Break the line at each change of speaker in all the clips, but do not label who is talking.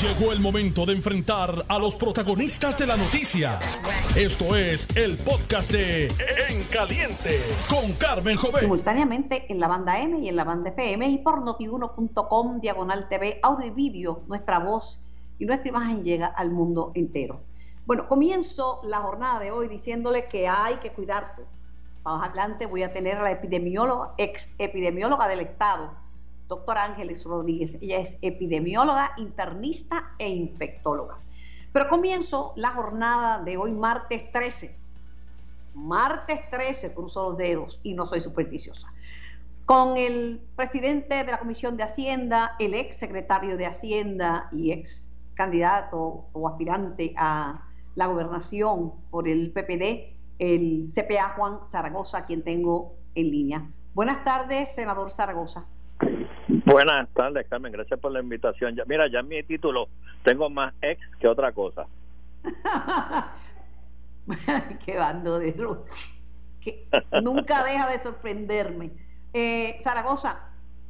Llegó el momento de enfrentar a los protagonistas de la noticia. Esto es el podcast de En Caliente con Carmen Jovet.
Simultáneamente en la banda M y en la banda FM y por notiuno.com, diagonal TV, audio y vídeo, nuestra voz y nuestra imagen llega al mundo entero. Bueno, comienzo la jornada de hoy diciéndole que hay que cuidarse. Más adelante voy a tener a la epidemióloga, ex epidemióloga del Estado, doctora Ángeles Rodríguez. Ella es epidemióloga, internista e infectóloga. Pero comienzo la jornada de hoy, martes 13. Martes 13, cruzo los dedos y no soy supersticiosa. Con el presidente de la Comisión de Hacienda, el ex secretario de Hacienda y ex candidato o aspirante a la gobernación por el PPD, el CPA Juan Zaragoza, quien tengo en línea. Buenas tardes, senador Zaragoza.
Buenas tardes, Carmen. Gracias por la invitación. Ya, mira, ya en mi título tengo más ex que otra cosa.
Qué bando de luz. Que nunca deja de sorprenderme. Eh, Zaragoza,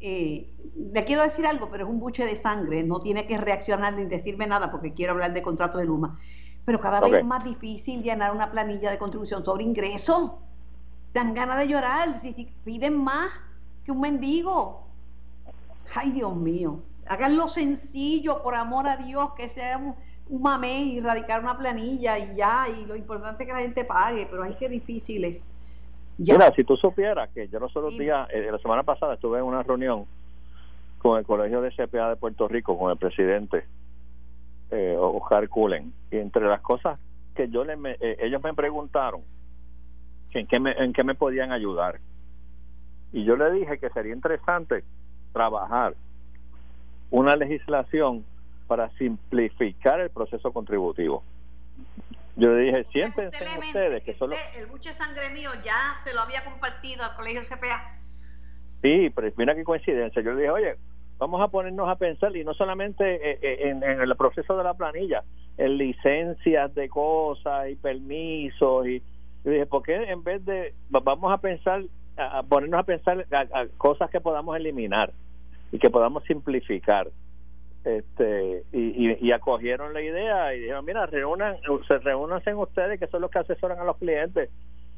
eh, le quiero decir algo, pero es un buche de sangre. No tiene que reaccionar ni decirme nada porque quiero hablar de contrato de Luma. Pero cada vez es más difícil llenar una planilla de contribución sobre ingreso. Dan ganas de llorar si, si piden más que un mendigo. Ay, Dios mío. Háganlo sencillo, por amor a Dios, que sea un, un mamé y radicar una planilla y ya. Y lo importante es que la gente pague, pero hay que difíciles.
Ya. Mira, si tú supieras que yo los otros sí. días, eh, la semana pasada estuve en una reunión con el Colegio de CPA de Puerto Rico, con el presidente eh, Oscar Cullen, y entre las cosas que yo le me, eh, ellos me preguntaron en qué me, en qué me podían ayudar. Y yo le dije que sería interesante trabajar una legislación para simplificar el proceso contributivo. Yo le dije, siéntense
usted
ustedes que solo...
El buche sangre mío ya se lo había compartido al colegio CPA.
Sí, pero mira qué coincidencia. Yo le dije, oye, vamos a ponernos a pensar, y no solamente en, en el proceso de la planilla, en licencias de cosas y permisos. Y yo dije, ¿por qué en vez de, vamos a pensar, a ponernos a pensar a, a cosas que podamos eliminar y que podamos simplificar? este y, y, y, acogieron la idea y dijeron mira reúnan se reúnanse ustedes que son los que asesoran a los clientes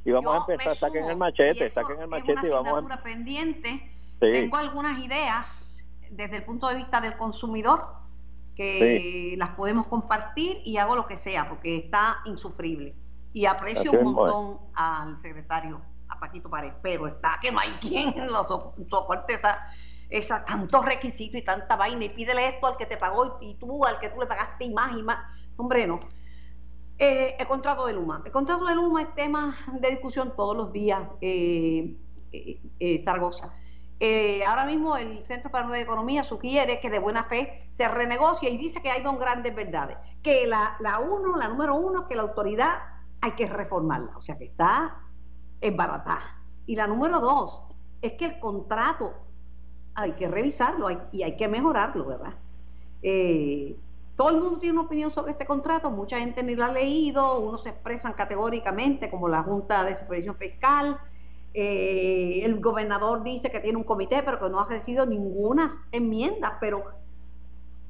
y vamos
Yo
a empezar saquen el machete saquen el machete
y
vamos
a pendiente sí. tengo algunas ideas desde el punto de vista del consumidor que sí. las podemos compartir y hago lo que sea porque está insufrible y aprecio un montón al secretario a Paquito Pared pero está que no hay quien lo soporte esa esa, tantos requisitos y tanta vaina y pídele esto al que te pagó y, tú al que tú le pagaste y más y más. Hombre, no. Eh, el contrato de Luma. El contrato de Luma es tema de discusión todos los días, eh, eh, Zaragoza. ahora mismo el Centro para la Economía sugiere que de buena fe se renegocie y dice que hay dos grandes verdades. Que la, la uno, la número uno, que la autoridad hay que reformarla, o sea que está embaratada. Y la número dos, es que el contrato hay que revisarlo y hay que mejorarlo, ¿verdad? Eh, todo el mundo tiene una opinión sobre este contrato, mucha gente ni lo ha leído, unos se expresan categóricamente como la Junta de Supervisión Fiscal, eh, el gobernador dice que tiene un comité pero que no ha recibido ninguna enmienda, pero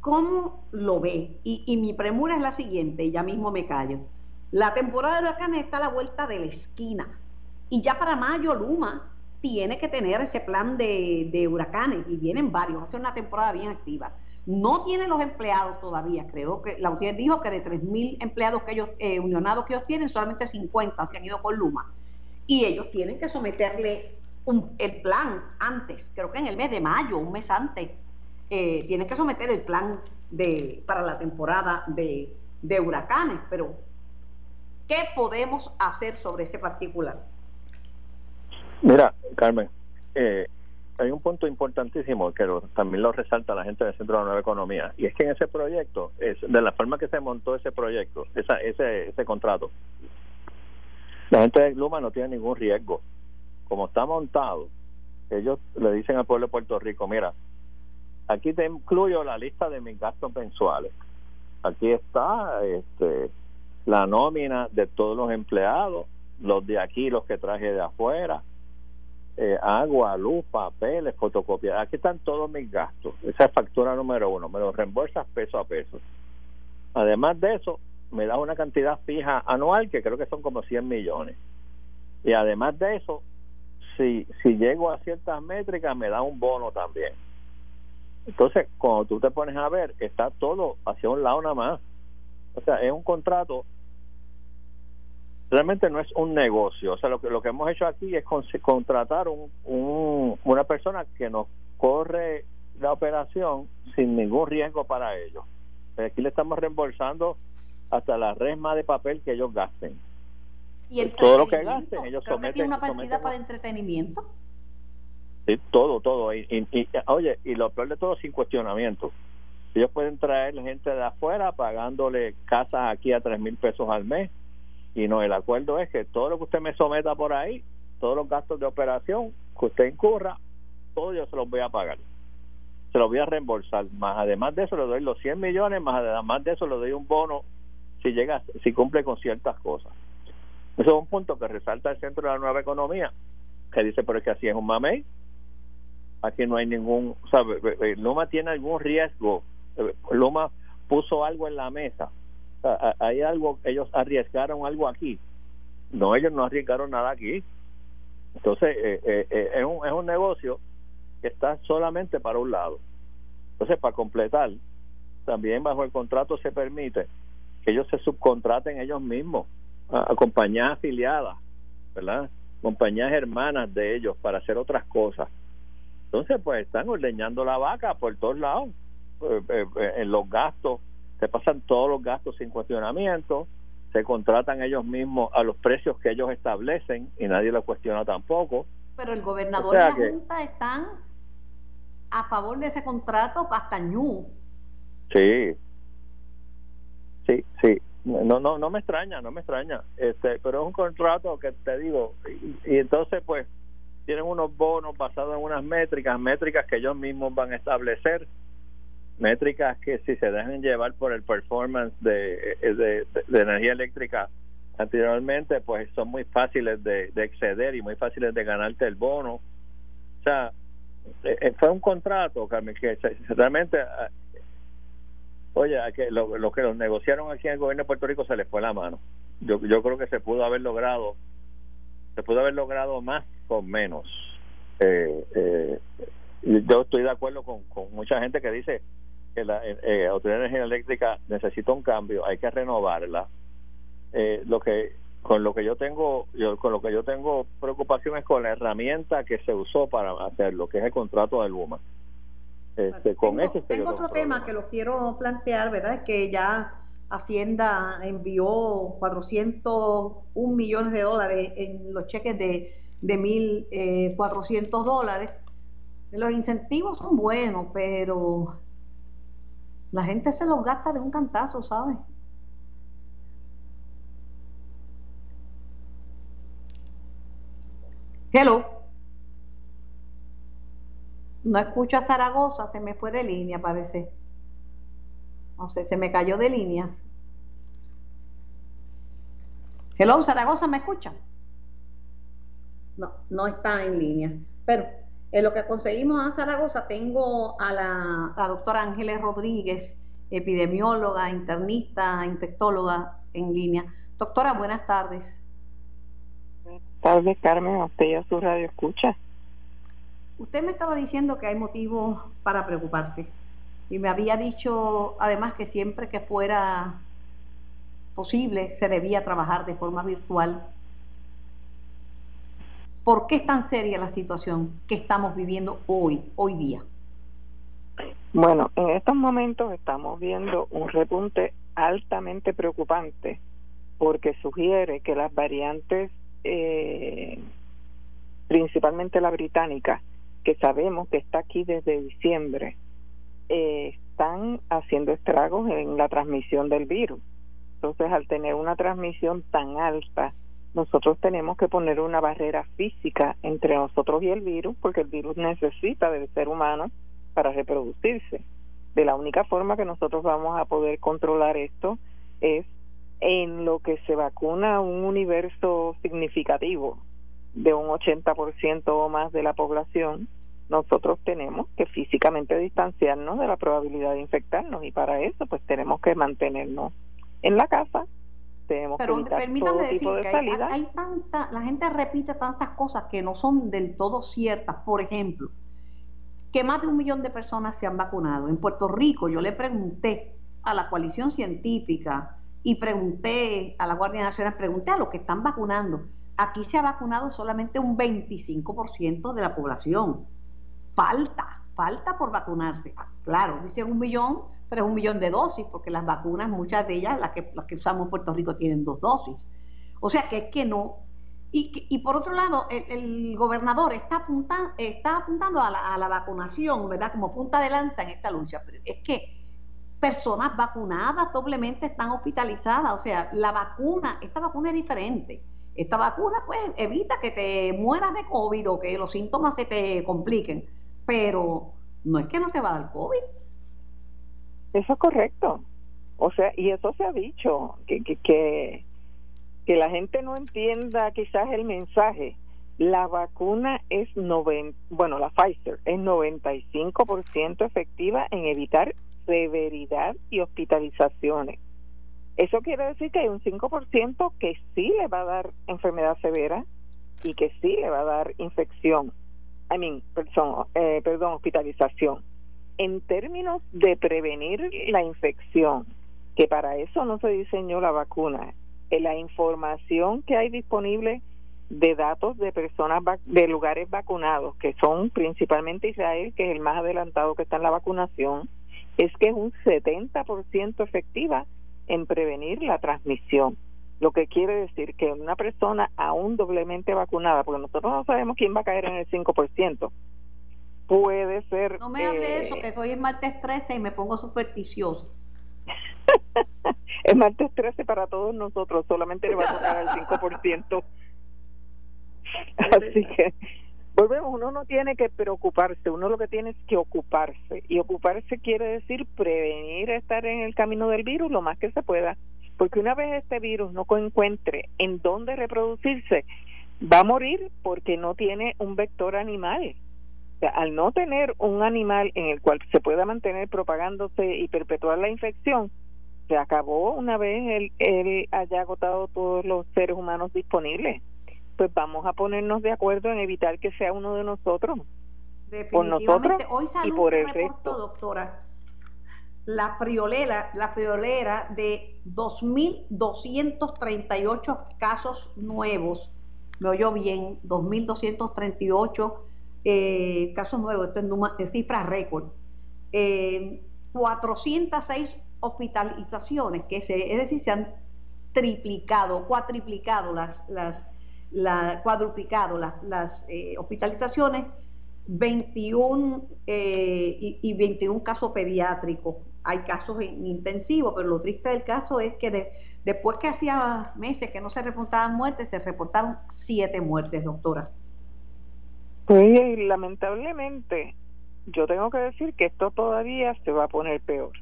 ¿cómo lo ve? Y mi premura es la siguiente, y ya mismo me callo. La temporada de huracanes está a la vuelta de la esquina y ya para mayo Luma tiene que tener ese plan de, de, huracanes y vienen varios, va a ser una temporada bien activa. No tiene los empleados todavía, creo que la UTIER dijo que de 3.000 empleados que ellos, eh, unionados que ellos tienen, solamente 50 se han ido con Luma. Y ellos tienen que someterle un, el plan antes, creo que en el mes de mayo, un mes antes, eh, tienen que someter el plan de, para la temporada de, de huracanes. Pero, ¿qué podemos hacer sobre ese particular?
Mira, Carmen, eh, hay un punto importantísimo que lo, también lo resalta la gente del Centro de la Nueva Economía, y es que en ese proyecto, es, de la forma que se montó ese proyecto, esa, ese, ese contrato, la gente de Luma no tiene ningún riesgo. Como está montado, ellos le dicen al pueblo de Puerto Rico, mira, aquí te incluyo la lista de mis gastos mensuales. Aquí está este, la nómina de todos los empleados, los de aquí, los que traje de afuera, eh, agua, luz, papeles, fotocopias. Aquí están todos mis gastos. Esa es factura número uno. Me lo reembolsas peso a peso. Además de eso, me da una cantidad fija anual que creo que son como 100 millones. Y además de eso, si, si llego a ciertas métricas, me da un bono también. Entonces, cuando tú te pones a ver, está todo hacia un lado nada más. O sea, es un contrato realmente no es un negocio. O sea, lo que, lo que hemos hecho aquí es contratar un, un, una persona que nos corre la operación sin ningún riesgo para ellos. Aquí le estamos reembolsando hasta la resma de papel que ellos gasten.
¿Y todo lo que gasten, ellos Creo someten. Que tiene una partida para entretenimiento.
Sí, todo, todo. Y, y, oye, y lo peor de todo, sin cuestionamiento. Ellos pueden traer gente de afuera pagándole casas aquí a tres mil pesos al mes y no, el acuerdo es que todo lo que usted me someta por ahí, todos los gastos de operación que usted incurra, todo yo se los voy a pagar. Se los voy a reembolsar. Más además de eso le doy los 100 millones, más además de eso le doy un bono si llega, si cumple con ciertas cosas. Eso es un punto que resalta el centro de la nueva economía, que dice, pero es que así es un mamey. Aquí no hay ningún, o Luma tiene algún riesgo. Luma puso algo en la mesa hay algo, ellos arriesgaron algo aquí. No, ellos no arriesgaron nada aquí. Entonces, eh, eh, eh, es, un, es un negocio que está solamente para un lado. Entonces, para completar, también bajo el contrato se permite que ellos se subcontraten ellos mismos a, compañías afiliadas, ¿verdad? Compañías hermanas de ellos para hacer otras cosas. Entonces, pues están ordeñando la vaca por todos lados, en los gastos se pasan todos los gastos sin cuestionamiento, se contratan ellos mismos a los precios que ellos establecen y nadie lo cuestiona tampoco.
Pero el gobernador y la Junta están a favor de ese contrato hasta ñu.
Sí, sí, sí. No, no, no me extraña, no me extraña. Este, pero es un contrato que te digo y, y entonces pues tienen unos bonos basados en unas métricas, métricas que ellos mismos van a establecer métricas que si se dejan llevar por el performance de, de, energía eléctrica anteriormente, pues son muy fáciles de, exceder y muy fáciles de ganarte el bono. O sea, eh, eh, fue un contrato, que realmente, ah, oye, que lo, que los negociaron aquí en el gobierno de Puerto Rico se les fue la mano. Yo, yo creo que se pudo haber logrado, se pudo haber logrado más con menos. Eh, eh, yo estoy de acuerdo con, con mucha gente que dice la eh, eh, Autoridad de Energía Eléctrica necesita un cambio, hay que renovarla. Eh, lo que con lo que yo tengo yo, con lo que yo tengo preocupación es con la herramienta que se usó para hacerlo, que es el contrato de Luma.
Este, con tengo, tengo otro tema que lo quiero plantear, ¿verdad? Es que ya Hacienda envió 401 millones de dólares en los cheques de, de 1.400 dólares. Los incentivos son buenos, pero la gente se los gasta de un cantazo, ¿sabes? Hello. No escucho a Zaragoza, se me fue de línea, parece. No sé, se me cayó de línea. Hello, Zaragoza, ¿me escucha? No, no está en línea. Pero en lo que conseguimos a Zaragoza, tengo a la, doctora Ángeles Rodríguez, epidemióloga, internista, infectóloga en línea. Doctora, buenas tardes.
Buenas tardes, Carmen, a usted y a su radio escucha.
Usted me estaba diciendo que hay motivos para preocuparse y me había dicho además que siempre que fuera posible se debía trabajar de forma virtual ¿Por qué es tan seria la situación que estamos viviendo hoy, hoy día?
Bueno, en estos momentos estamos viendo un repunte altamente preocupante porque sugiere que las variantes, eh, principalmente la británica, que sabemos que está aquí desde diciembre, eh, están haciendo estragos en la transmisión del virus. Entonces, al tener una transmisión tan alta, nosotros tenemos que poner una barrera física entre nosotros y el virus, porque el virus necesita del ser humano para reproducirse. De la única forma que nosotros vamos a poder controlar esto es en lo que se vacuna un universo significativo de un 80% o más de la población, nosotros tenemos que físicamente distanciarnos de la probabilidad de infectarnos y para eso pues tenemos que mantenernos en la casa tenemos que evitar todo tipo de salida.
Hay, tanta, la gente repite tantas cosas que no son del todo ciertas. Por ejemplo, que más de un millón de personas se han vacunado. En Puerto Rico yo le pregunté a la coalición científica y pregunté a la Guardia Nacional, pregunté a los que están vacunando. Aquí se ha vacunado solamente un 25% de la población falta, falta por vacunarse. Ah, claro, dicen un millón, pero es un millón de dosis, porque las vacunas, muchas de ellas, las que, las que usamos en Puerto Rico, tienen dos dosis. O sea que es que no. Y, y por otro lado, el, gobernador está, apuntando, está apuntando a la, a la, vacunación, ¿verdad? Como punta de lanza en esta lucha. Pero es que personas vacunadas doblemente están hospitalizadas. O sea, la vacuna, esta vacuna es diferente. Esta vacuna, pues, evita que te mueras de COVID o que los síntomas se te compliquen pero no es que no te va a dar COVID.
Eso es correcto. O sea, y eso se ha dicho, que, que, que, la gente no entienda quizás el mensaje. La vacuna es, noven, bueno, la Pfizer es 95% efectiva en evitar severidad y hospitalizaciones. Eso quiere decir que hay un 5% que sí le va a dar enfermedad severa y que sí le va a dar infección. I mean, perdón, eh, perdón, hospitalización. En términos de prevenir la infección, que para eso no se diseñó la vacuna, eh, la información que hay disponible de datos de personas de lugares vacunados, que son principalmente Israel, que es el más adelantado que está en la vacunación, es que es un 70% efectiva en prevenir la transmisión. Lo que quiere decir que una persona aún doblemente vacunada, porque nosotros no sabemos quién va a caer en el 5%, puede ser...
No me hable de eso, eh, que soy el martes 13 y me pongo supersticioso.
el martes 13 para todos nosotros, solamente le va a tocar al 5%. Así que volvemos, uno no tiene que preocuparse, uno lo que tiene es que ocuparse. Y ocuparse quiere decir prevenir estar en el camino del virus lo más que se pueda porque una vez este virus no encuentre en dónde reproducirse, va a morir porque no tiene un vector animal. Sea, al no tener un animal en el cual se pueda mantener propagándose y perpetuar la infección, se acabó una vez él, él haya agotado todos los seres humanos disponibles. Pues vamos a ponernos de acuerdo en evitar que sea uno de nosotros. Por nosotros y por el resto.
Doctora, la friolera, la friolera de 2.238 casos nuevos, me oyó bien, 2.238 eh, casos nuevos, esto es cifra récord, eh, 406 hospitalizaciones, que se, es decir, se han triplicado, cuatriplicado las, las la, cuadruplicado las, las eh, hospitalizaciones, 21 eh, y, y, 21 casos pediátricos hay casos intensivos, pero lo triste del caso es que después que hacía meses que no se reportaban muertes, se reportaron siete muertes, doctora.
Pues lamentablemente, yo tengo que decir que esto todavía se va a poner peor.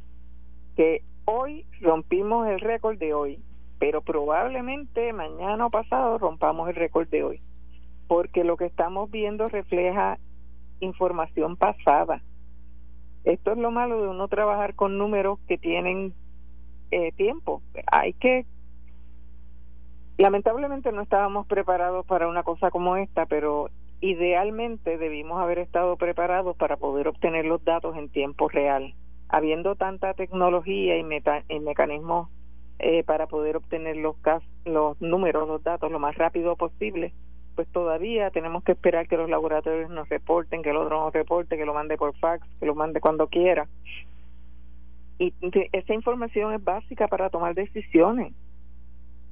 Que hoy rompimos el récord de hoy, pero probablemente mañana o pasado rompamos el récord de hoy, porque lo que estamos viendo refleja información pasada esto es lo malo de uno trabajar con números que tienen eh, tiempo. Hay que, lamentablemente no estábamos preparados para una cosa como esta, pero idealmente debimos haber estado preparados para poder obtener los datos en tiempo real. Habiendo tanta tecnología y, mecanismos eh, para poder obtener los, los números, los datos lo más rápido posible, pues todavía tenemos que esperar que los laboratorios nos reporten, que el otro nos reporte, que lo mande por fax, que lo mande cuando quiera. Y esa información es básica para tomar decisiones.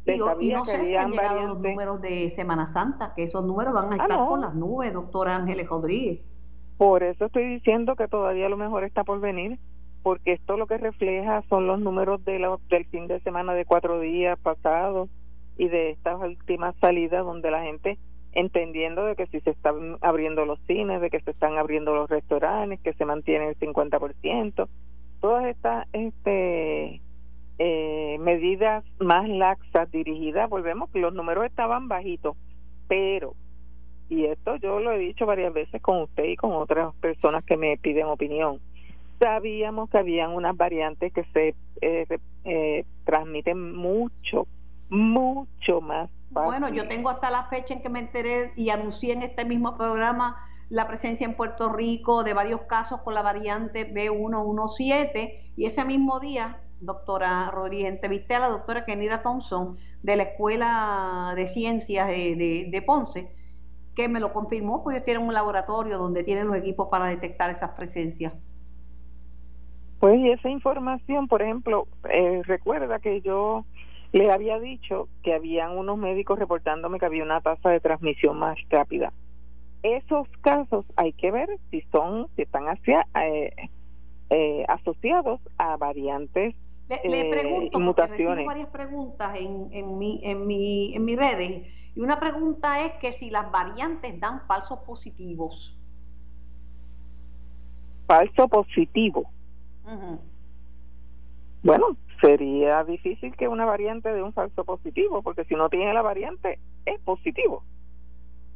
Y, no sé si han llegado los números de Semana Santa, que esos números van a ah, estar con las nubes, doctora Ángeles Rodríguez.
Por eso estoy diciendo que todavía lo mejor está por venir, porque esto lo que refleja son los números de del fin de semana de cuatro días pasados y de estas últimas salidas donde la gente entendiendo de que si se están abriendo los cines, de que se están abriendo los restaurantes, que se mantiene el 50%, todas estas este, eh, medidas más laxas dirigidas, volvemos que los números estaban bajitos, pero y esto yo lo he dicho varias veces con usted y con otras personas que me piden opinión, sabíamos que habían unas variantes que se eh, eh, transmiten mucho, mucho más.
Bueno, yo tengo hasta la fecha en que me enteré y anuncié en este mismo programa la presencia en Puerto Rico de varios casos con la variante B117 y ese mismo día, doctora Rodríguez, entrevisté a la doctora Kenira Thompson de la Escuela de Ciencias de, de, Ponce, que me lo confirmó, porque tienen un laboratorio donde tienen los equipos para detectar esas presencias.
Pues y esa información, por ejemplo, eh, recuerda que yo le había dicho que habían unos médicos reportándome que había una tasa de transmisión más rápida. Esos casos hay que ver si son, si están eh, eh, asociados a variantes
le, pregunto, y mutaciones. varias preguntas en, en, mi, en, mi, en mis redes y una pregunta es que si las variantes dan falsos positivos.
Falso positivo. Bueno, sería difícil que una variante de un falso positivo, porque si no tiene la variante, es positivo.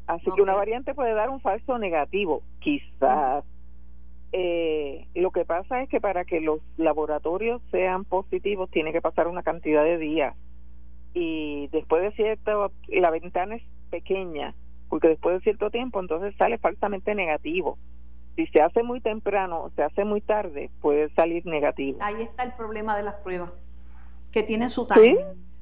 Así que una variante puede dar un falso negativo, quizás. Eh, lo que pasa es que para que los laboratorios sean positivos tiene que pasar una cantidad de días. Y después de cierto la ventana es pequeña porque después de cierto tiempo entonces sale falsamente negativo. Si se hace muy temprano o se hace muy tarde, puede salir negativo.
Ahí está el problema de las pruebas, que tienen su timing.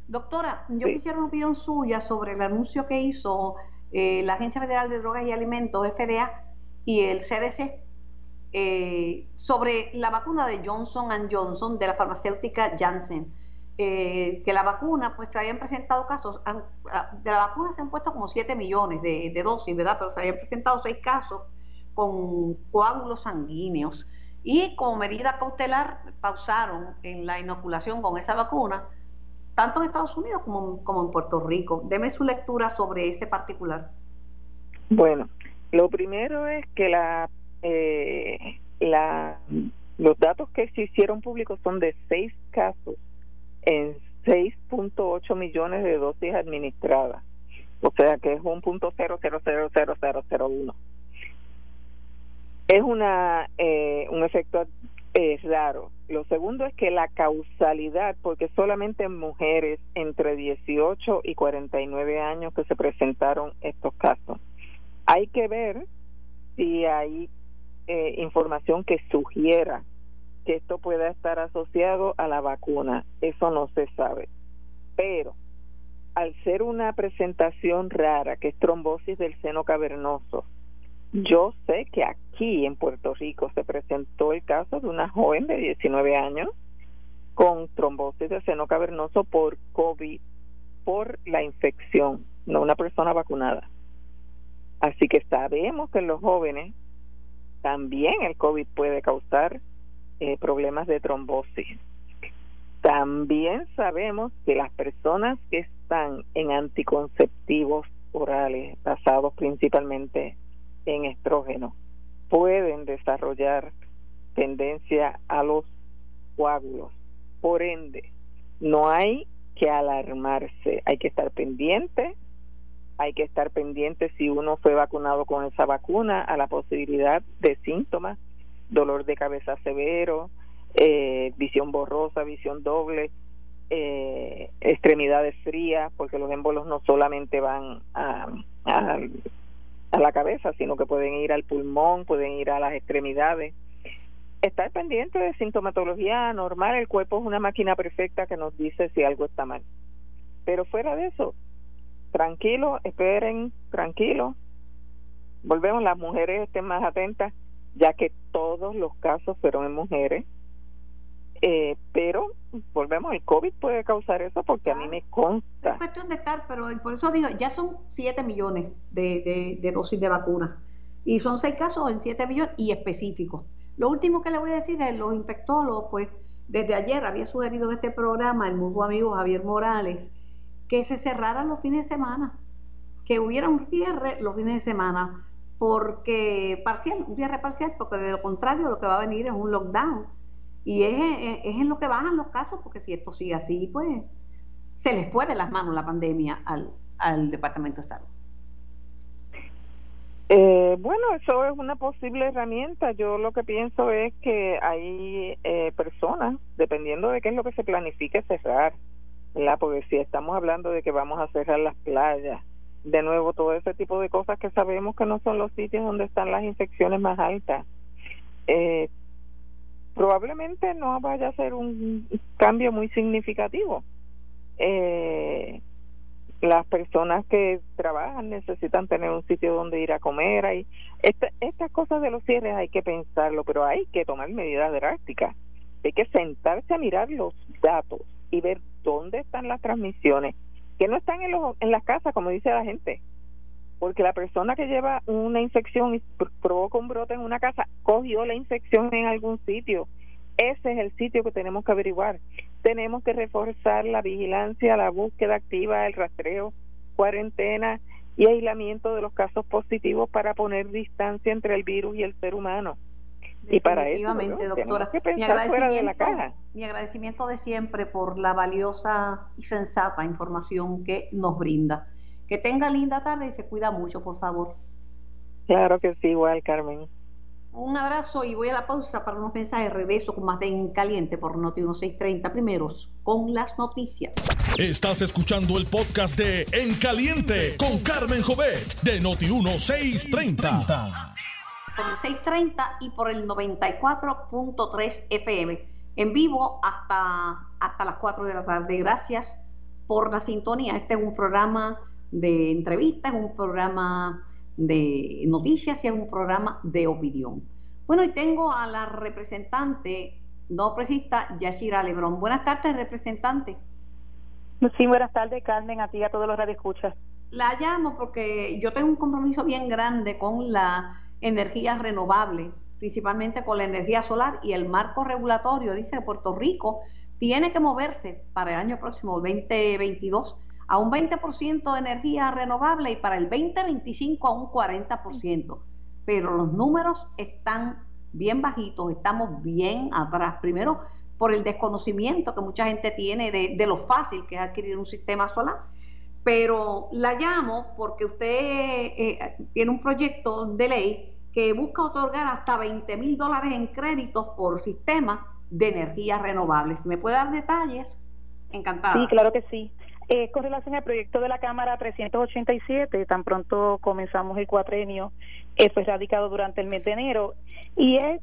Doctora, yo quisiera una opinión suya sobre el anuncio que hizo eh, la Agencia Federal de Drogas y Alimentos, FDA, y el CDC, eh, sobre la vacuna de Johnson Johnson de la farmacéutica Janssen. Eh, que la vacuna, pues se habían presentado casos, ah, de la vacuna se han puesto como 7 millones de, dosis, ¿verdad? Pero se habían presentado 6 casos con coágulos sanguíneos y como medida cautelar pausaron en la inoculación con esa vacuna, tanto en Estados Unidos como, como en Puerto Rico. Deme su lectura sobre ese particular.
Bueno, lo primero es que la, eh, la los datos que se hicieron públicos son de seis casos en 6.8 millones de dosis administradas. O sea que es un punto cero cero cero cero cero cero uno es una eh, un efecto raro. Lo segundo es que la causalidad, porque solamente en mujeres entre 18 y 49 años que se presentaron estos casos. Hay que ver si hay eh, información que sugiera que esto pueda estar asociado a la vacuna. Eso no se sabe. Pero al ser una presentación rara, que es trombosis del seno cavernoso, yo sé que aquí en Puerto Rico se presentó el caso de una joven de 19 años con trombosis de seno cavernoso por COVID, por la infección, no una persona vacunada. Así que sabemos que los jóvenes también el COVID puede causar eh, problemas de trombosis. También sabemos que las personas que están en anticonceptivos orales basados principalmente en estrógeno pueden desarrollar tendencia a los coágulos. Por ende, no hay que alarmarse, hay que estar pendiente, hay que estar pendiente si uno fue vacunado con esa vacuna a la posibilidad de síntomas, dolor de cabeza severo, eh, visión borrosa, visión doble, eh, extremidades frías, porque los émbolos no solamente van a, a la cabeza, sino que pueden ir al pulmón, pueden ir a las extremidades. Estar pendiente de sintomatología normal, el cuerpo es una máquina perfecta que nos dice si algo está mal. Pero fuera de eso, tranquilo, esperen, tranquilo. Volvemos, las mujeres estén más atentas, ya que todos los casos fueron en mujeres eh, pero volvemos, el COVID puede causar eso porque a mí me consta.
Es cuestión de estar, pero por eso digo, ya son 7 millones de, de, dosis de vacunas y son 6 casos en 7 millones y específicos. Lo último que le voy a decir es, los infectólogos, pues desde ayer había sugerido en este programa el mutuo amigo Javier Morales que se cerraran los fines de semana, que hubiera un cierre los fines de semana, porque parcial, un cierre parcial, porque de lo contrario lo que va a venir es un lockdown y es, en lo que bajan los casos, porque si esto sigue así, pues se les puede las manos la pandemia al, al Departamento de Salud.
Eh, bueno, eso es una posible herramienta. Yo lo que pienso es que hay eh, personas, dependiendo de qué es lo que se planifique cerrar, ¿verdad? Porque si estamos hablando de que vamos a cerrar las playas, de nuevo, todo ese tipo de cosas que sabemos que no son los sitios donde están las infecciones más altas. Eh, probablemente no vaya a ser un cambio muy significativo. Eh, las personas que trabajan necesitan tener un sitio donde ir a comer. Hay, estas cosas de los cierres hay que pensarlo, pero hay que tomar medidas drásticas. Hay que sentarse a mirar los datos y ver dónde están las transmisiones, que no están en, los, las casas, como dice la gente. Porque la persona que lleva una infección y provoca un brote en una casa, cogió la infección en algún sitio. Ese es el sitio que tenemos que averiguar tenemos que reforzar la vigilancia, la búsqueda activa, el rastreo, cuarentena y aislamiento de los casos positivos para poner distancia entre el virus y el ser humano. Y para eso
doctora, que pensar fuera de la caja. Mi agradecimiento de siempre por la valiosa y sensata información que nos brinda. Que tenga linda tarde y se cuida mucho, por favor.
Claro que sí, igual, Carmen.
Un abrazo y voy a la pausa para unos mensajes. Regreso con más de En Caliente por Noti 1630. Primeros con las noticias.
Estás escuchando el podcast de En Caliente con Carmen Jovet de Noti 1630.
Por el 630 y por el 94.3 FM. En vivo hasta, hasta las 4 de la tarde. Gracias por la sintonía. Este es un programa de entrevistas, un programa de noticias y es un programa de opinión. Bueno, y tengo a la representante no presista Yashira Lebrón. Buenas tardes, representante.
Sí, buenas tardes, Carmen, a ti y a todos los radioescuchas.
La llamo porque yo tengo un compromiso bien grande con la energía renovable, principalmente con la energía solar y el marco regulatorio. Dice que Puerto Rico tiene que moverse para el año próximo, 2022, a un 20% de energía renovable y para el 2025 a un 40%. Pero los números están bien bajitos, estamos bien atrás. Primero, por el desconocimiento que mucha gente tiene de, lo fácil que es adquirir un sistema solar. Pero la llamo porque usted eh, tiene un proyecto de ley que busca otorgar hasta 20 mil dólares en créditos por sistema de energía renovable. Si me puede dar detalles, encantada.
Sí, claro que sí. Eh, con relación al proyecto de la Cámara 387, tan pronto comenzamos el cuatrenio, eh, fue radicado durante el mes de enero y es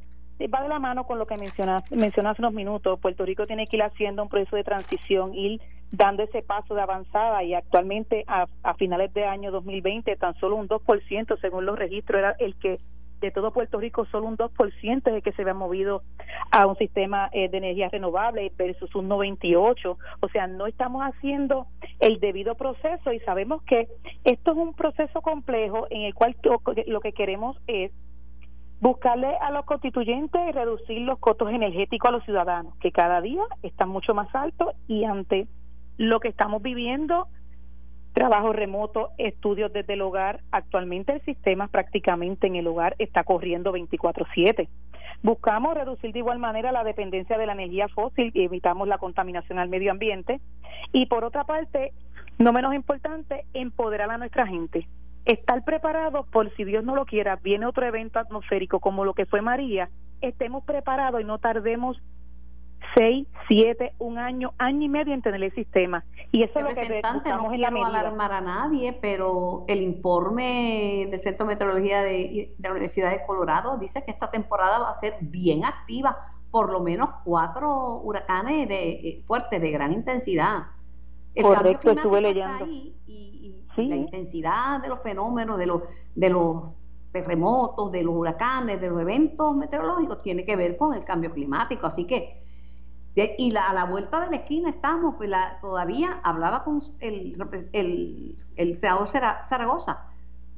va de la mano con lo que mencionas, mencionas unos minutos. Puerto Rico tiene que ir haciendo un proceso de transición, ir dando ese paso de avanzada y actualmente a, a finales de año 2020 tan solo un 2% según los registros era el que de todo Puerto Rico solo un 2% es el que se había movido a un sistema eh, de energía renovable versus un 98, o sea, no estamos haciendo el debido proceso y sabemos que esto es un proceso complejo en el cual lo que queremos es buscarle a los constituyentes y reducir los costos energéticos a los ciudadanos, que cada día están mucho más altos y ante lo que estamos viviendo trabajo remoto, estudios desde el hogar. Actualmente el sistema prácticamente en el hogar está corriendo 24/7. Buscamos reducir de igual manera la dependencia de la energía fósil y evitamos la contaminación al medio ambiente. Y por otra parte, no menos importante, empoderar a nuestra gente. Estar preparados por si Dios no lo quiera, viene otro evento atmosférico como lo que fue María, estemos preparados y no tardemos seis, siete, un año, año y medio en tener el sistema. Y eso es lo que
no en la alarmar a nadie, pero el informe del Centro de Meteorología de, la Universidad de Colorado dice que esta temporada va a ser bien activa, por lo menos cuatro huracanes de, eh, fuertes, de gran intensidad.
El Correcto, estuve leyendo.
y, la intensidad de los fenómenos, de los, de los terremotos, de los huracanes, de los eventos meteorológicos, tiene que ver con el cambio climático. Así que y la, a la vuelta de la esquina estamos, pues la, todavía hablaba con el, el, el senador Zaragoza.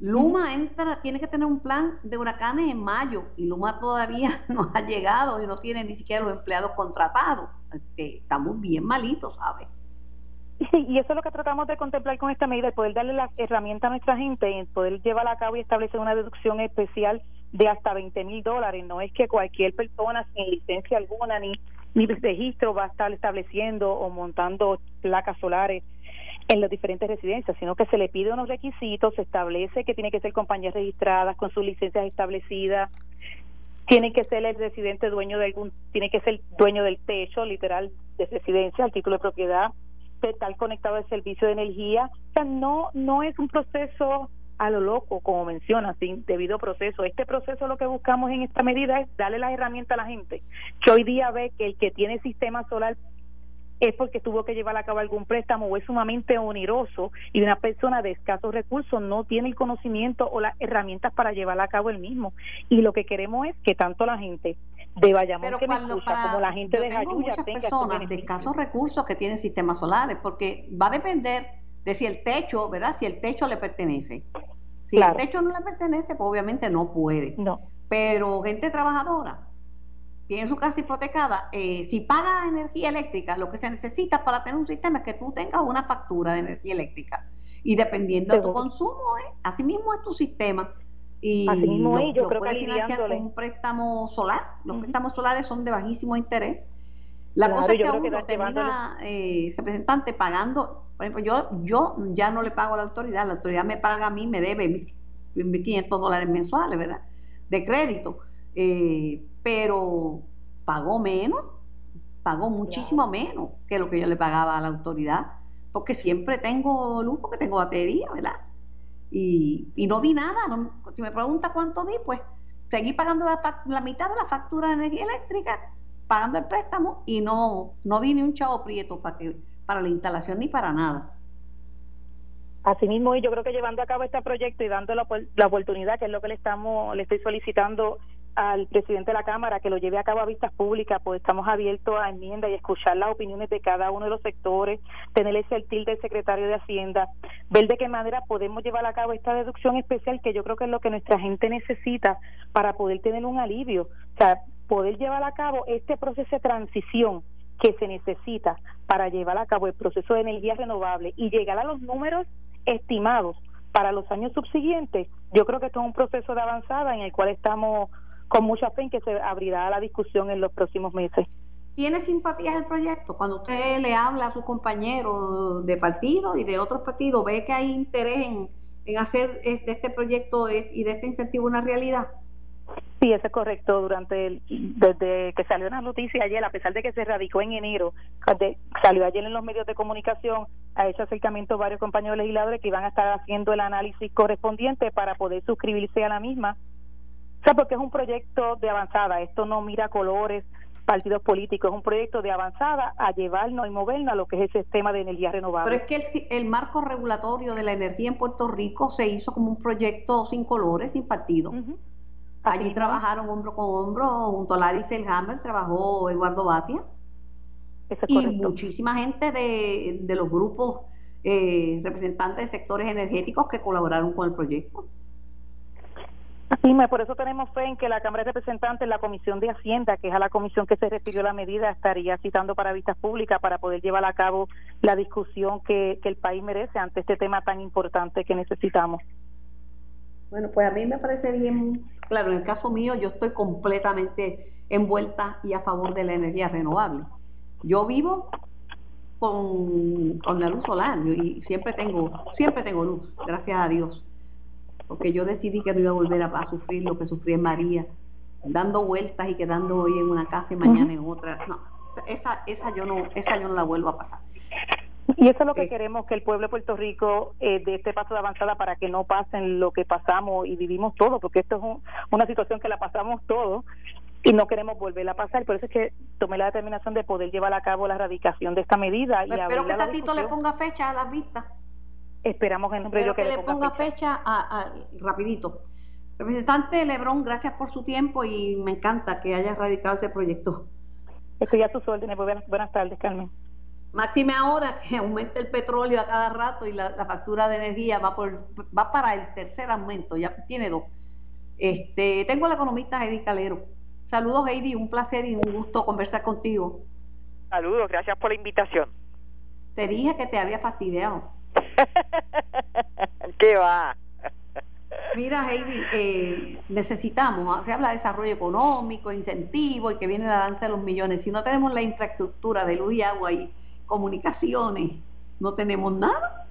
Luma entra, tiene que tener un plan de huracanes en mayo y Luma todavía no ha llegado y no tiene ni siquiera los empleados contratados. Este, estamos bien malitos, ¿sabes?
Sí, y eso es lo que tratamos de contemplar con esta medida, el poder darle las herramientas a nuestra gente, el poder llevar a cabo y establecer una deducción especial de hasta 20 mil dólares. No es que cualquier persona sin licencia alguna ni mi registro va a estar estableciendo o montando placas solares en las diferentes residencias, sino que se le pide unos requisitos, se establece que tiene que ser compañías registradas con sus licencias establecidas, tiene que ser el residente dueño de algún, tiene que ser dueño del techo, literal, de residencia, el título de propiedad, estar conectado al servicio de energía. O sea, no, no es un proceso a lo loco, como menciona, sin debido proceso. Este proceso lo que buscamos en esta medida es darle las herramientas a la gente, que hoy día ve que el que tiene sistema solar es porque tuvo que llevar a cabo algún préstamo o es sumamente oneroso y una persona de escasos recursos no tiene el conocimiento o las herramientas para llevar a cabo el mismo. Y lo que queremos es que tanto la gente de Bayamón que me escucha como la gente de Jayuya tenga
personas de escasos recursos que tienen sistemas solares porque va a depender de si el techo, ¿verdad? Si el techo le pertenece. Si el techo no le pertenece, pues obviamente no puede.
No.
Pero gente trabajadora, tiene su casa hipotecada, eh, si paga energía eléctrica, lo que se necesita para tener un sistema es que tú tengas una factura de energía eléctrica. Y dependiendo de tu consumo, ¿eh? así mismo es tu sistema. Y
así mismo
es,
yo creo que
financiar con un préstamo solar. Los préstamos solares son de bajísimo interés. La cosa es que uno termina, eh, representante, pagando, por ejemplo, yo, yo ya no le pago a la autoridad, la autoridad me paga a mí, me debe 1.500 dólares mensuales, ¿verdad? De crédito. Eh, pero pagó menos, pagó muchísimo menos que lo que yo le pagaba a la autoridad, porque siempre tengo luz, porque tengo batería, ¿verdad? Y, y no di nada, si me pregunta cuánto di, pues seguí pagando la, mitad de la factura de energía eléctrica, pagando el préstamo y no, no di ni un chavo prieto para, que, para la instalación ni para nada.
Asimismo, y yo creo que llevando a cabo este proyecto y dando la, la oportunidad, que es lo que le estamos le estoy solicitando al presidente de la Cámara que lo lleve a cabo a vistas públicas, pues estamos abiertos a enmiendas y escuchar las opiniones de cada uno de los sectores, tener ese altil del secretario de Hacienda, ver de qué manera podemos llevar a cabo esta deducción especial que yo creo que es lo que nuestra gente necesita para poder tener un alivio, o sea, poder llevar a cabo este proceso de transición que se necesita para llevar a cabo el proceso de energía renovable y llegar a los números estimados para los años subsiguientes, yo creo que esto es un proceso de avanzada en el cual estamos con mucha fe en que se abrirá la discusión en los próximos meses.
¿Tiene simpatía el proyecto? Cuando usted le habla a sus compañeros de partido y de otros partidos, ¿ve que hay interés en, hacer de este proyecto y de este incentivo una realidad?
Sí, eso es correcto. Durante el, desde que salió la noticia ayer, a pesar de que se radicó en enero, salió ayer en los medios de comunicación, ha hecho acercamiento varios compañeros legisladores que iban a estar haciendo el análisis correspondiente para poder suscribirse a la misma o sea, porque es un proyecto de avanzada, esto no mira colores, partidos políticos, es un proyecto de avanzada a llevarnos y movernos a lo que es el sistema de energía renovable.
Pero es que el, marco regulatorio de la energía en Puerto Rico se hizo como un proyecto sin colores, sin partido. Allí trabajaron hombro con hombro, junto a Larry Selhammer trabajó Eduardo Batia. y muchísima gente de, de los grupos eh, representantes de sectores energéticos que colaboraron con el proyecto.
Sí, por eso tenemos fe en que la Cámara de Representantes, la Comisión de Hacienda, que es a la comisión que se refirió la medida, estaría citando para vistas públicas para poder llevar a cabo la discusión que, el país merece ante este tema tan importante que necesitamos.
Bueno, pues a mí me parece bien, claro, en el caso mío yo estoy completamente envuelta y a favor de la energía renovable. Yo vivo con, con la luz solar y siempre tengo, siempre tengo luz, gracias a Dios porque yo decidí que no iba a volver a, sufrir lo que sufrí en María, dando vueltas y quedando hoy en una casa y mañana en otra. No, esa, esa, yo no, esa yo no la vuelvo a pasar.
Y eso es lo que queremos que el pueblo de Puerto Rico eh, de este paso de avanzada para que no pasen lo que pasamos y vivimos todo, porque esto es una situación que la pasamos todo y no queremos volver a pasar. Por eso es que tomé la determinación de poder llevar a cabo la erradicación de esta medida.
y espero que Tatito le ponga fecha a las vistas.
Esperamos en nombre de
que, le ponga, fecha, a, rapidito. Representante Lebrón, gracias por su tiempo y me encanta que haya radicado ese proyecto.
Estoy a tus órdenes. Buenas, tardes, Carmen.
Máxime ahora que aumenta el petróleo a cada rato y la, factura de energía va por va para el tercer aumento, ya tiene dos. Este, tengo a la economista Heidi Calero. Saludos Heidi, un placer y un gusto conversar contigo.
Saludos, gracias por la invitación.
Te dije que te había fastidiado.
¿Qué va?
Mira, Heidi, eh, necesitamos, ah, se habla de desarrollo económico, incentivo y que viene la danza de los millones. Si no tenemos la infraestructura de luz y agua y comunicaciones, no tenemos nada.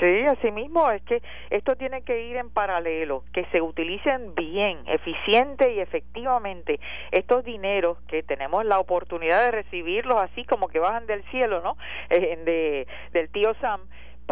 Sí, así mismo es que esto tiene que ir en paralelo, que se utilicen bien, eficiente y efectivamente estos dineros que tenemos la oportunidad de recibirlos así como que bajan del cielo, ¿no? Eh, de, del tío Sam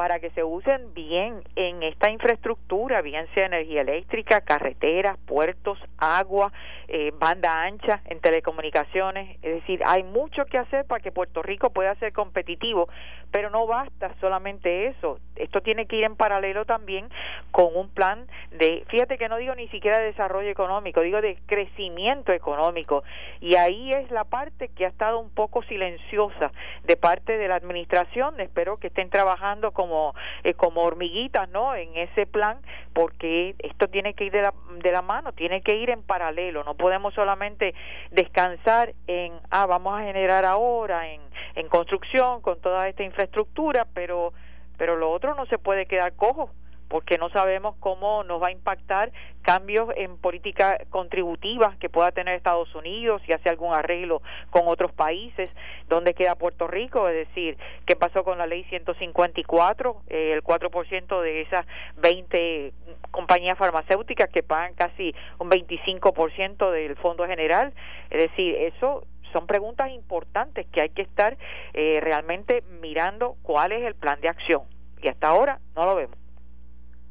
para que se usen bien en esta infraestructura, bien sea energía eléctrica, carreteras, puertos, agua, eh, banda ancha en telecomunicaciones. Es decir, hay mucho que hacer para que Puerto Rico pueda ser competitivo, pero no basta solamente eso. Esto tiene que ir en paralelo también con un plan de, fíjate que no digo ni siquiera de desarrollo económico, digo de crecimiento económico. Y ahí es la parte que ha estado un poco silenciosa de parte de la administración. Espero que estén trabajando como, eh, como hormiguitas, ¿no? En ese plan, porque esto tiene que ir de la, de la mano, tiene que ir en paralelo. No podemos solamente descansar en, ah, vamos a generar ahora en, en construcción con toda esta infraestructura, pero, pero lo otro no se puede quedar cojo porque no sabemos cómo nos va a impactar cambios en políticas contributivas que pueda tener Estados Unidos, si hace algún arreglo con otros países, dónde queda Puerto Rico, es decir, qué pasó con la ley 154, eh, el 4% de esas 20 compañías farmacéuticas que pagan casi un 25% del fondo general, es decir, eso son preguntas importantes que hay que estar eh, realmente mirando cuál es el plan de acción. Y hasta ahora no lo vemos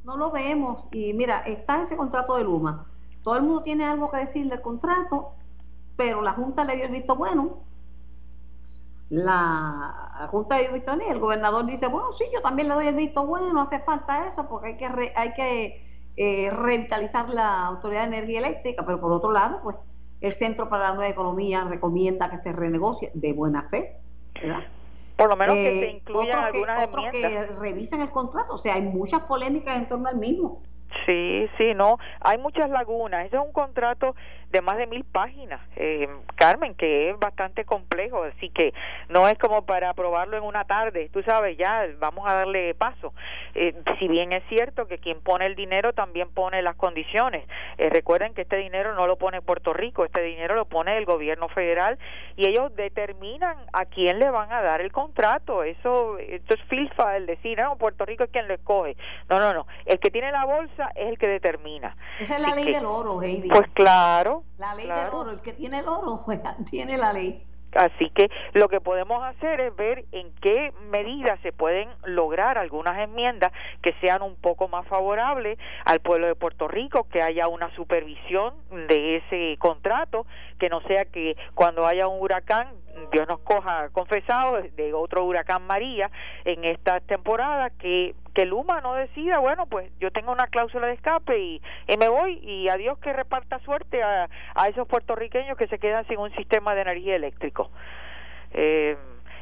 no lo vemos. Y mira, está ese contrato de Luma. Todo el mundo tiene algo que decir del contrato, pero la Junta le dio el visto bueno. La Junta dio el visto bueno el gobernador dice, bueno, sí, yo también le doy el visto bueno, hace falta eso porque hay que, hay que eh, revitalizar la Autoridad de Energía Eléctrica, pero por otro lado, pues el Centro para la Nueva Economía recomienda que se renegocie de buena fe, ¿verdad?
Por lo menos que se eh, incluyan algunas enmiendas.
que revisen el contrato, o sea, hay muchas polémicas en torno al mismo.
Sí, sí, no, hay muchas lagunas. Ese es un contrato de más de mil páginas, eh, Carmen, que es bastante complejo, así que no es como para aprobarlo en una tarde, tú sabes, ya vamos a darle paso. Eh, si bien es cierto que quien pone el dinero también pone las condiciones. Eh, recuerden que este dinero no lo pone Puerto Rico, este dinero lo pone el gobierno federal y ellos determinan a quién le van a dar el contrato. Eso, esto es filfa el decir, no, Puerto Rico es quien lo escoge. No, no, no. El que tiene la bolsa es el que determina.
Esa es la ley del oro, Heidi.
Pues claro,
la ley del oro, el que tiene el oro, pues, tiene la ley.
Así que lo que podemos hacer es ver en qué medida se pueden lograr algunas enmiendas que sean un poco más favorables al pueblo de Puerto Rico, que haya una supervisión de ese contrato, que no sea que cuando haya un huracán, Dios nos coja confesado de otro huracán María en esta temporada, que que Luma no decida, bueno, pues yo tengo una cláusula de escape y, me voy y adiós que reparta suerte a, a, esos puertorriqueños que se quedan sin un sistema de energía eléctrico. Eh,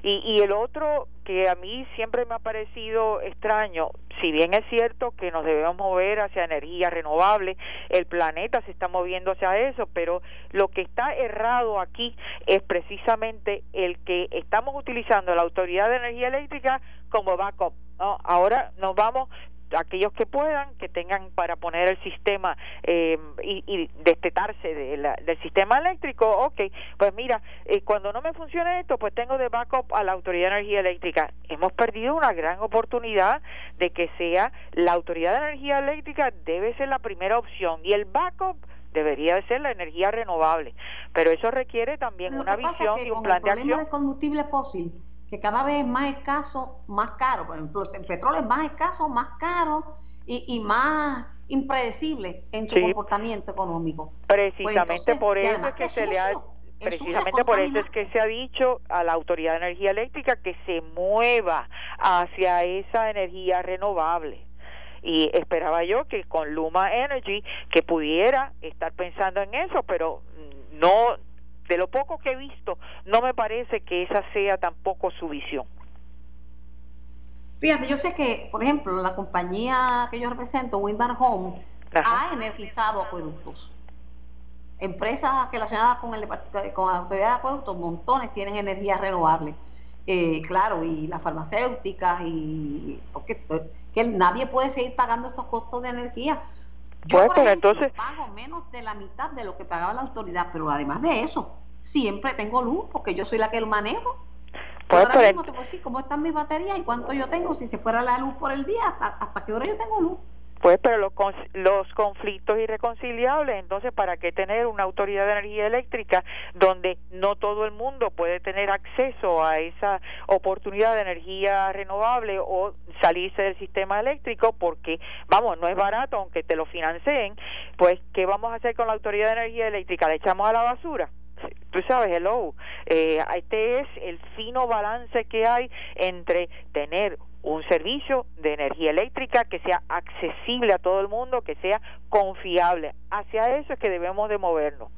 y, y el otro que a mí siempre me ha parecido extraño, si bien es cierto que nos debemos mover hacia energía renovable, el planeta se está moviendo hacia eso, pero lo que está errado aquí es precisamente el que estamos utilizando la Autoridad de Energía Eléctrica como backup. ¿no? Ahora nos vamos aquellos que puedan, que tengan para poner el sistema eh, y, y, destetarse del sistema eléctrico, ok, pues mira, eh, cuando no me funcione esto, pues tengo de backup a la Autoridad de Energía Eléctrica. Hemos perdido una gran oportunidad de que sea la Autoridad de Energía Eléctrica, debe ser la primera opción y el backup debería de ser la energía renovable, pero eso requiere también una visión y un plan de acción.
El combustible fósil que cada vez es más escaso, más caro. Por ejemplo, el petróleo es más escaso, más caro y, y más impredecible en su comportamiento económico.
Precisamente pues por eso es que se le ha precisamente por eso es que se ha dicho a la Autoridad de Energía Eléctrica que se mueva hacia esa energía renovable. Y esperaba yo que con Luma Energy que pudiera estar pensando en eso, pero no de lo poco que he visto, no me parece que esa sea tampoco su visión.
Fíjate, yo sé que, por ejemplo, la compañía que yo represento, Windbar Home, ha energizado acueductos. Empresas relacionadas con, el, con la autoridad de acueductos, montones tienen energía renovable. Eh, claro, y las farmacéuticas, y porque que nadie puede seguir pagando estos costos de energía. Yo, entonces... pago menos de la mitad de lo que pagaba la autoridad, pero además de eso, siempre tengo luz porque yo soy la que lo manejo. Pues, ahora mismo te puedo decir cómo están mis baterías y cuánto yo tengo, si se fuera la luz por el día, hasta, hasta qué hora yo tengo luz.
Pues, pero los, los conflictos irreconciliables, entonces, ¿para qué tener una autoridad de energía eléctrica donde no todo el mundo puede tener acceso a esa oportunidad de energía renovable o salirse del sistema eléctrico? Porque, vamos, no es barato, aunque te lo financien, pues, ¿qué vamos a hacer con la autoridad de energía eléctrica? ¿La echamos a la basura? Tú sabes, hello, eh, este es el fino balance que hay entre tener un servicio de energía eléctrica que sea accesible a todo el mundo, que sea confiable. Hacia eso es que debemos de movernos.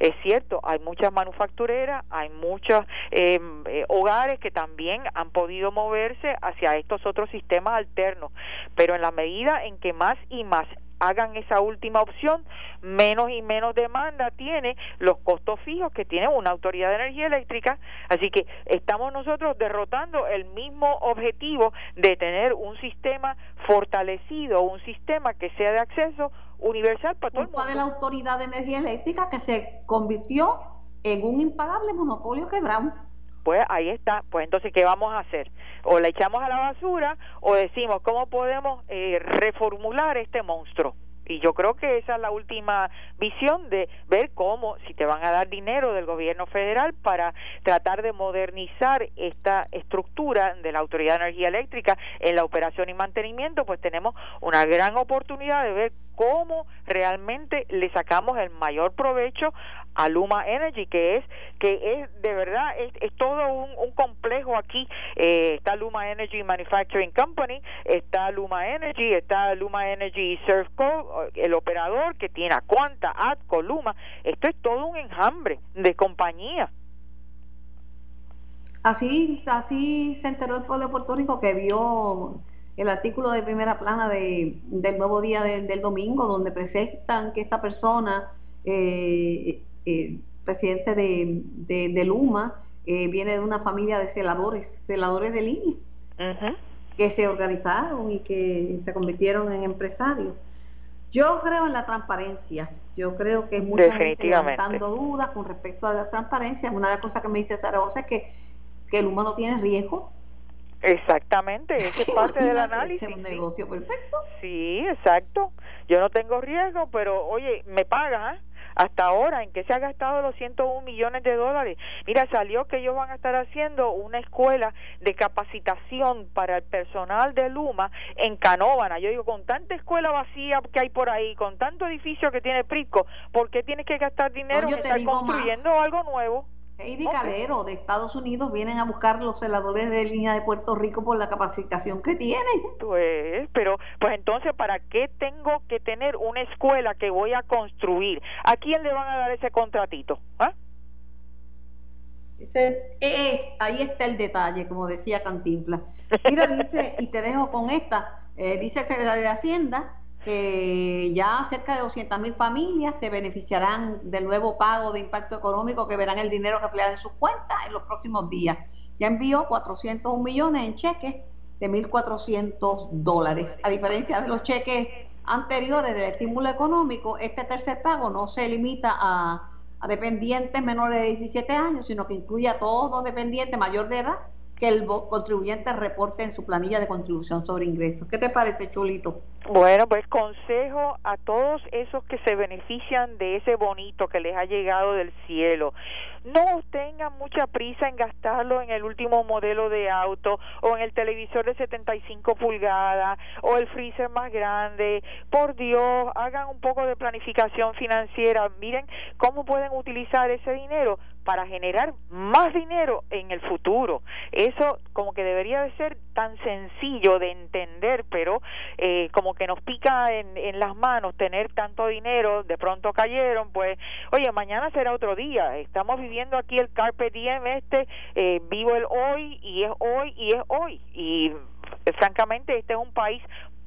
Es cierto, hay muchas manufactureras, hay muchos em, eh, hogares que también han podido moverse hacia estos otros sistemas alternos, pero en la medida en que más y más hagan esa última opción, menos y menos demanda tiene los costos fijos que tiene una autoridad de energía eléctrica. Así que estamos nosotros derrotando el mismo objetivo de tener un sistema fortalecido, un sistema que sea de acceso universal para todo el mundo.
de la autoridad de energía eléctrica que se convirtió en un impagable monopolio quebrado
pues ahí está, pues entonces, ¿qué vamos a hacer? O la echamos a la basura o decimos, ¿cómo podemos eh, reformular este monstruo? Y yo creo que esa es la última visión de ver cómo, si te van a dar dinero del gobierno federal para tratar de modernizar esta estructura de la Autoridad de Energía Eléctrica en la operación y mantenimiento, pues tenemos una gran oportunidad de ver cómo realmente le sacamos el mayor provecho a Luma Energy, que es que es de verdad es, todo un, complejo aquí. Eh, está Luma Energy Manufacturing Company, está Luma Energy, está Luma Energy Surfco, el operador que tiene a Quanta, Atco, Luma. Esto es todo un enjambre de compañías.
Así, así se enteró el pueblo de Puerto Rico que vio el artículo de primera plana de, del nuevo día del domingo, donde presentan que esta persona, eh, eh, presidente de, de, Luma, eh, viene de una familia de celadores, celadores de línea, que se organizaron y que se convirtieron en empresarios. Yo creo en la transparencia. Yo creo que mucha gente levantando dudas con respecto a la transparencia. Una de las cosas que me dice Zaragoza es que, que el no tiene riesgo
Exactamente, esa es parte del análisis.
Es un negocio perfecto.
Sí, exacto. Yo no tengo riesgo, pero oye, me paga, ¿eh? Hasta ahora en que se ha gastado los 101 millones de dólares. Mira, salió que ellos van a estar haciendo una escuela de capacitación para el personal de Luma en Canóvana. Yo digo, con tanta escuela vacía que hay por ahí, con tanto edificio que tiene Prisco, ¿por qué tienes que gastar dinero en estar construyendo algo nuevo?
Heidi Calero de Estados Unidos vienen a buscar los celadores de línea de Puerto Rico por la capacitación que tienen.
Pues, pero, pues entonces, ¿para qué tengo que tener una escuela que voy a construir? ¿A quién le van a dar ese contratito? ¿Ah?
Es, ahí está el detalle, como decía Cantinflas. Mira, dice, y te dejo con esta, eh, dice el secretario de Hacienda, que ya cerca de 200 mil familias se beneficiarán del nuevo pago de impacto económico que verán el dinero reflejado en sus cuentas en los próximos días. Ya envió 401 millones en cheques de 1.400 dólares. A diferencia de los cheques anteriores del estímulo económico, este tercer pago no se limita a, a dependientes menores de 17 años, sino que incluye a todos dependientes mayor de edad que el contribuyente reporte en su planilla de contribución sobre ingresos. ¿Qué te parece, Chulito?
Bueno, pues consejo a todos esos que se benefician de ese bonito que les ha llegado del cielo. No tengan mucha prisa en gastarlo en el último modelo de auto o en el televisor de 75 pulgadas o el freezer más grande. Por Dios, hagan un poco de planificación financiera. Miren cómo pueden utilizar ese dinero para generar más dinero en el futuro. Eso como que debería de ser tan sencillo de entender, pero eh, como que nos pica en, las manos tener tanto dinero, de pronto cayeron, pues, oye, mañana será otro día. Estamos viviendo aquí el carpe diem este, eh, vivo el hoy y es hoy y es hoy. Y francamente este es un país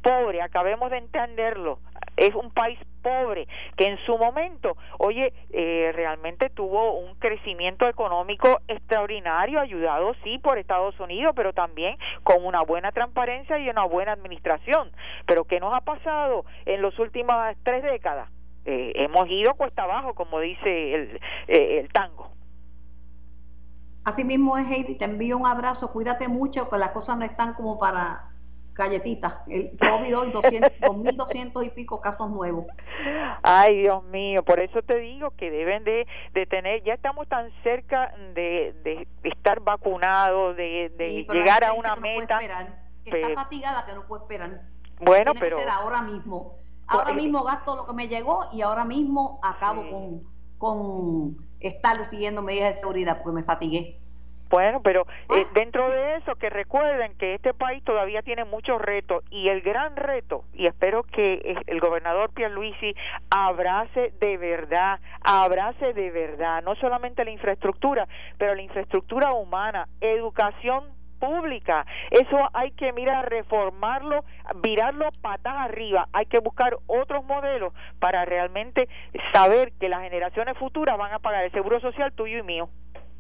pobre, acabemos de entenderlo, es un país pobre que en su momento, oye, eh, realmente tuvo un crecimiento económico extraordinario, ayudado sí por Estados Unidos, pero también con una buena transparencia y una buena administración. Pero ¿qué nos ha pasado en las últimas tres décadas? Eh, hemos ido cuesta abajo, como dice el, eh, el tango.
Así mismo es, Heidi, te envío un abrazo, cuídate mucho, que las cosas no están como para galletitas. El COVID hoy, 2.200 y pico casos nuevos.
Ay, Dios mío, por eso te digo que deben de, de tener, ya estamos tan cerca de, de estar vacunados, de, de llegar a una meta.
que está fatigada, que no puede esperar.
Bueno, pero...
ahora mismo. Ahora mismo gasto lo que me llegó y ahora mismo acabo con, con estar siguiendo medidas de seguridad porque me fatigué.
Bueno, pero eh, ah. dentro de eso, que recuerden que este país todavía tiene muchos retos y el gran reto, y espero que el gobernador Pierluisi abrace de verdad, abrace de verdad, no solamente la infraestructura, pero la infraestructura humana, educación pública. Eso hay que mirar, reformarlo, virarlo patas arriba. Hay que buscar otros modelos para realmente saber que las generaciones futuras van a pagar el seguro social tuyo y mío.